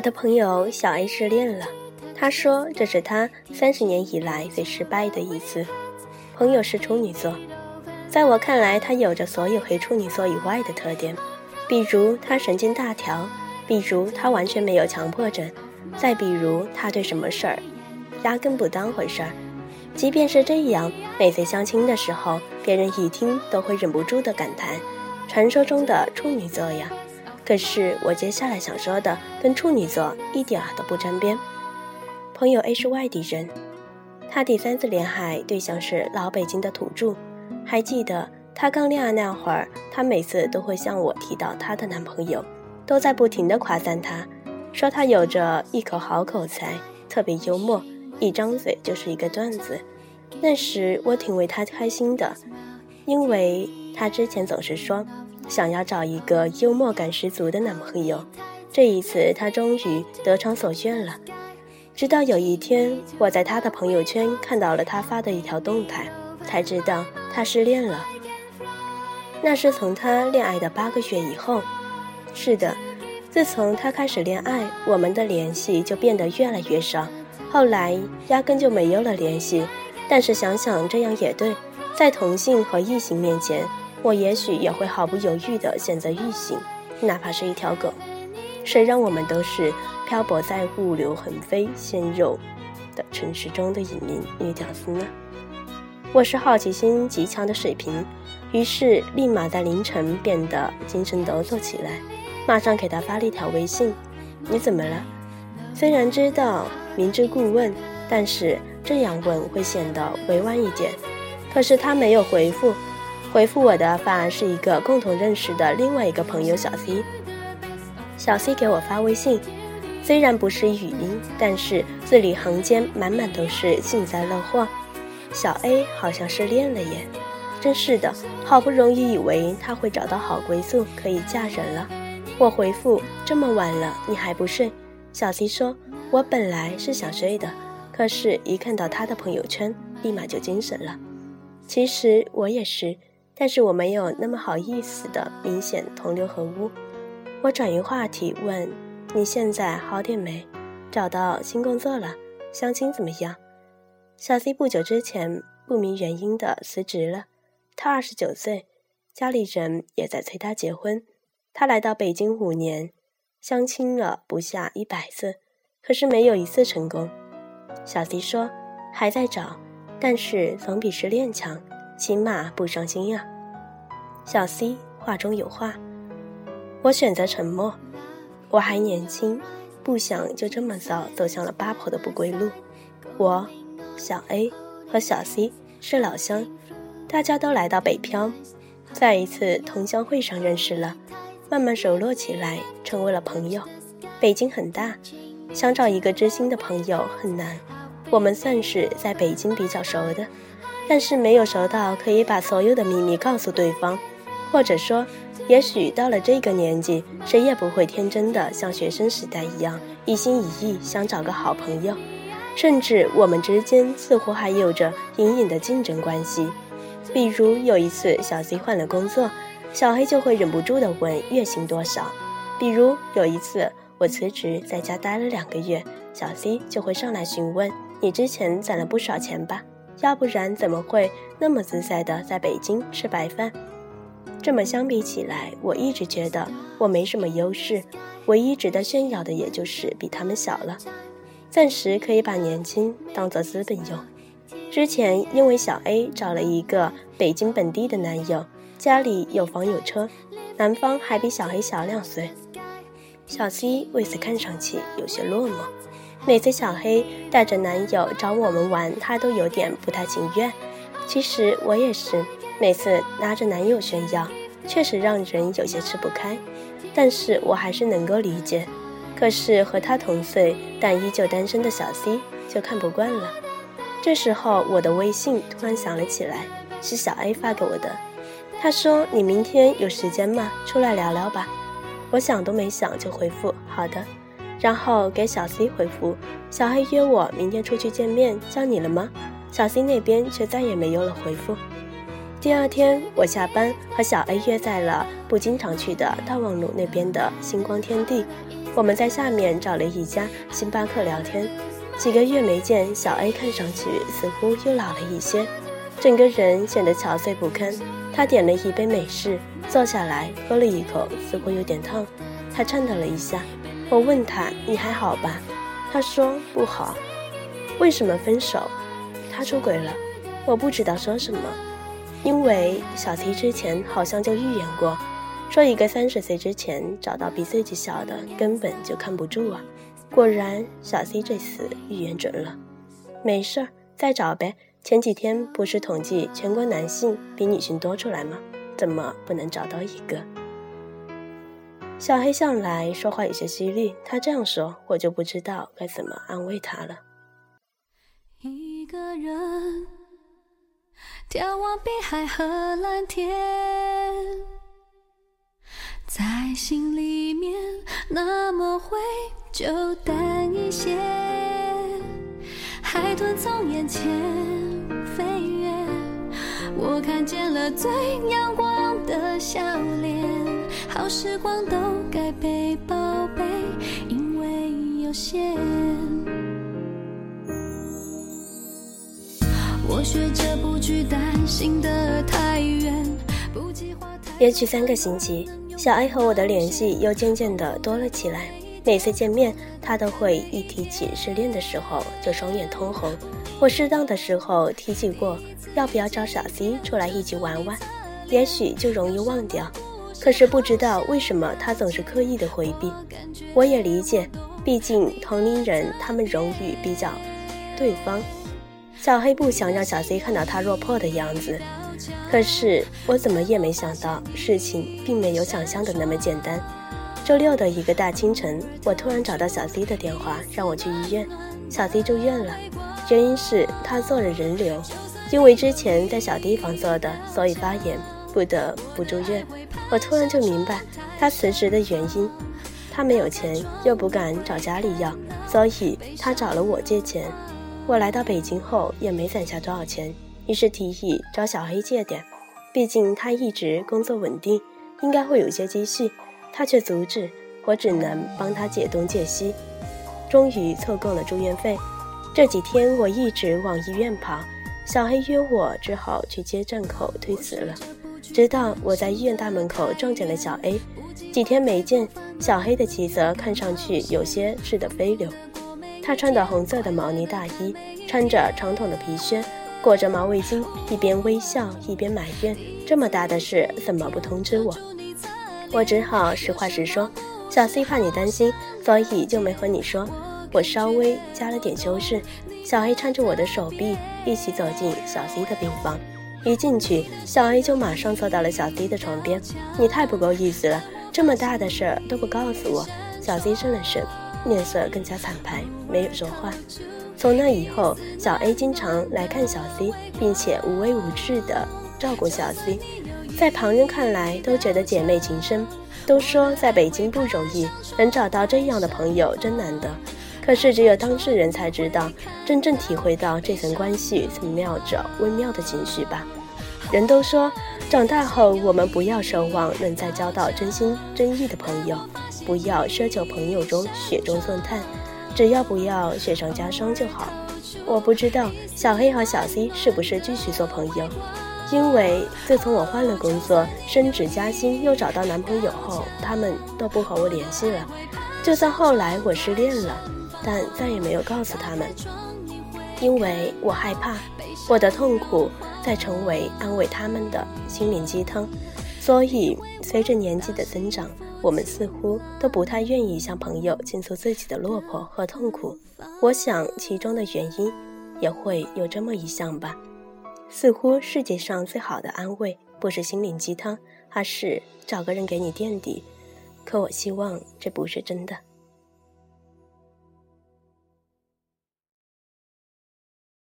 我的朋友小 A 失恋了，他说这是他三十年以来最失败的一次。朋友是处女座，在我看来，他有着所有黑处女座以外的特点，比如他神经大条，比如他完全没有强迫症，再比如他对什么事儿压根不当回事儿。即便是这样，每次相亲的时候，别人一听都会忍不住的感叹：“传说中的处女座呀。”可是我接下来想说的跟处女座一点儿都不沾边。朋友 A 是外地人，他第三次恋爱对象是老北京的土著。还记得他刚恋爱那会儿，他每次都会向我提到她的男朋友，都在不停的夸赞他，说他有着一口好口才，特别幽默，一张嘴就是一个段子。那时我挺为他开心的，因为他之前总是说。想要找一个幽默感十足的男朋友，这一次他终于得偿所愿了。直到有一天，我在他的朋友圈看到了他发的一条动态，才知道他失恋了。那是从他恋爱的八个月以后。是的，自从他开始恋爱，我们的联系就变得越来越少，后来压根就没有了联系。但是想想这样也对，在同性和异性面前。我也许也会毫不犹豫地选择异性，哪怕是一条狗。谁让我们都是漂泊在物流横飞、鲜肉的城市中的隐名女屌丝呢？我是好奇心极强的水瓶，于是立马在凌晨变得精神抖擞起来，马上给他发了一条微信：“你怎么了？”虽然知道明知故问，但是这样问会显得委婉一点。可是他没有回复。回复我的反而是一个共同认识的另外一个朋友小 C。小 C 给我发微信，虽然不是语音，但是字里行间满满都是幸灾乐祸。小 A 好像失恋了耶，真是的，好不容易以为他会找到好归宿，可以嫁人了。我回复这么晚了你还不睡？小 C 说，我本来是想睡的，可是一看到他的朋友圈，立马就精神了。其实我也是。但是我没有那么好意思的明显同流合污。我转移话题问：“你现在好点没？找到新工作了？相亲怎么样？”小 C 不久之前不明原因的辞职了。他二十九岁，家里人也在催他结婚。他来到北京五年，相亲了不下一百次，可是没有一次成功。小 C 说：“还在找，但是总比失恋强。”起码不伤心呀，小 C 话中有话。我选择沉默，我还年轻，不想就这么早走向了八婆的不归路。我、小 A 和小 C 是老乡，大家都来到北漂，在一次同乡会上认识了，慢慢熟络起来，成为了朋友。北京很大，想找一个知心的朋友很难，我们算是在北京比较熟的。但是没有熟到可以把所有的秘密告诉对方，或者说，也许到了这个年纪，谁也不会天真的像学生时代一样一心一意想找个好朋友，甚至我们之间似乎还有着隐隐的竞争关系。比如有一次小 C 换了工作，小黑就会忍不住的问月薪多少；比如有一次我辞职在家待了两个月，小 C 就会上来询问你之前攒了不少钱吧。要不然怎么会那么自在的在北京吃白饭？这么相比起来，我一直觉得我没什么优势，唯一值得炫耀的也就是比他们小了，暂时可以把年轻当做资本用。之前因为小 A 找了一个北京本地的男友，家里有房有车，男方还比小黑小两岁，小 C 为此看上去有些落寞。每次小黑带着男友找我们玩，她都有点不太情愿。其实我也是，每次拉着男友炫耀，确实让人有些吃不开。但是我还是能够理解。可是和他同岁但依旧单身的小 C 就看不惯了。这时候我的微信突然响了起来，是小 A 发给我的。他说：“你明天有时间吗？出来聊聊吧。”我想都没想就回复：“好的。”然后给小 C 回复，小黑约我明天出去见面，叫你了吗？小 C 那边却再也没有了回复。第二天我下班和小 A 约在了不经常去的大望路那边的星光天地，我们在下面找了一家星巴克聊天。几个月没见，小 A 看上去似乎又老了一些，整个人显得憔悴不堪。他点了一杯美式，坐下来喝了一口，似乎有点烫。他颤抖了一下。我问他：“你还好吧？”他说：“不好。”为什么分手？他出轨了。我不知道说什么，因为小 C 之前好像就预言过，说一个三十岁之前找到比自己小的根本就看不住啊。果然，小 C 这次预言准了。没事儿，再找呗。前几天不是统计全国男性比女性多出来吗？怎么不能找到一个？小黑向来说话有些犀利，他这样说，我就不知道该怎么安慰他了。一个人眺望碧海和蓝天，在心里面那么灰，就淡一些。海豚从眼前飞越，我看见了最阳光的笑脸。时光都该被宝贝，因为有限。我学着不去担心的太远，不计划太连续三个星期，小 A 和我的联系又渐渐的多了起来。每次见面，他都会一提起失恋的时候就双眼通红。我适当的时候提起过要不要找小 C 出来一起玩玩，也许就容易忘掉。可是不知道为什么他总是刻意的回避，我也理解，毕竟同龄人他们容易比较对方。小黑不想让小 C 看到他落魄的样子，可是我怎么也没想到，事情并没有想象的那么简单。周六的一个大清晨，我突然找到小 C 的电话，让我去医院。小 C 住院了，原因是他做了人流，因为之前在小地方做的，所以发炎。不得不住院，我突然就明白他辞职的原因。他没有钱，又不敢找家里要，所以他找了我借钱。我来到北京后也没攒下多少钱，于是提议找小黑借点，毕竟他一直工作稳定，应该会有些积蓄。他却阻止，我只能帮他借东借西，终于凑够了住院费。这几天我一直往医院跑，小黑约我，只好去接站口推辞了。直到我在医院大门口撞见了小 A，几天没见，小黑的气色看上去有些似的飞流。他穿的红色的毛呢大衣，穿着长筒的皮靴，裹着毛围巾，一边微笑一边埋怨：“这么大的事怎么不通知我？”我只好实话实说：“小 C 怕你担心，所以就没和你说。我稍微加了点修饰。”小黑搀着我的手臂，一起走进小 C 的病房。一进去，小 A 就马上坐到了小 C 的床边。你太不够意思了，这么大的事儿都不告诉我。小 C 伸了伸，面色更加惨白，没有说话。从那以后，小 A 经常来看小 C，并且无微无至的照顾小 C。在旁人看来，都觉得姐妹情深。都说在北京不容易，能找到这样的朋友真难得。可是只有当事人才知道，真正体会到这层关系怎么妙着微妙的情绪吧。人都说，长大后我们不要奢望能再交到真心真意的朋友，不要奢求朋友中雪中送炭，只要不要雪上加霜就好。我不知道小黑和小 C 是不是继续做朋友，因为自从我换了工作、升职加薪又找到男朋友后，他们都不和我联系了。就算后来我失恋了。但再也没有告诉他们，因为我害怕我的痛苦再成为安慰他们的心灵鸡汤。所以，随着年纪的增长，我们似乎都不太愿意向朋友倾诉自己的落魄和痛苦。我想，其中的原因也会有这么一项吧。似乎世界上最好的安慰，不是心灵鸡汤，而是找个人给你垫底。可我希望这不是真的。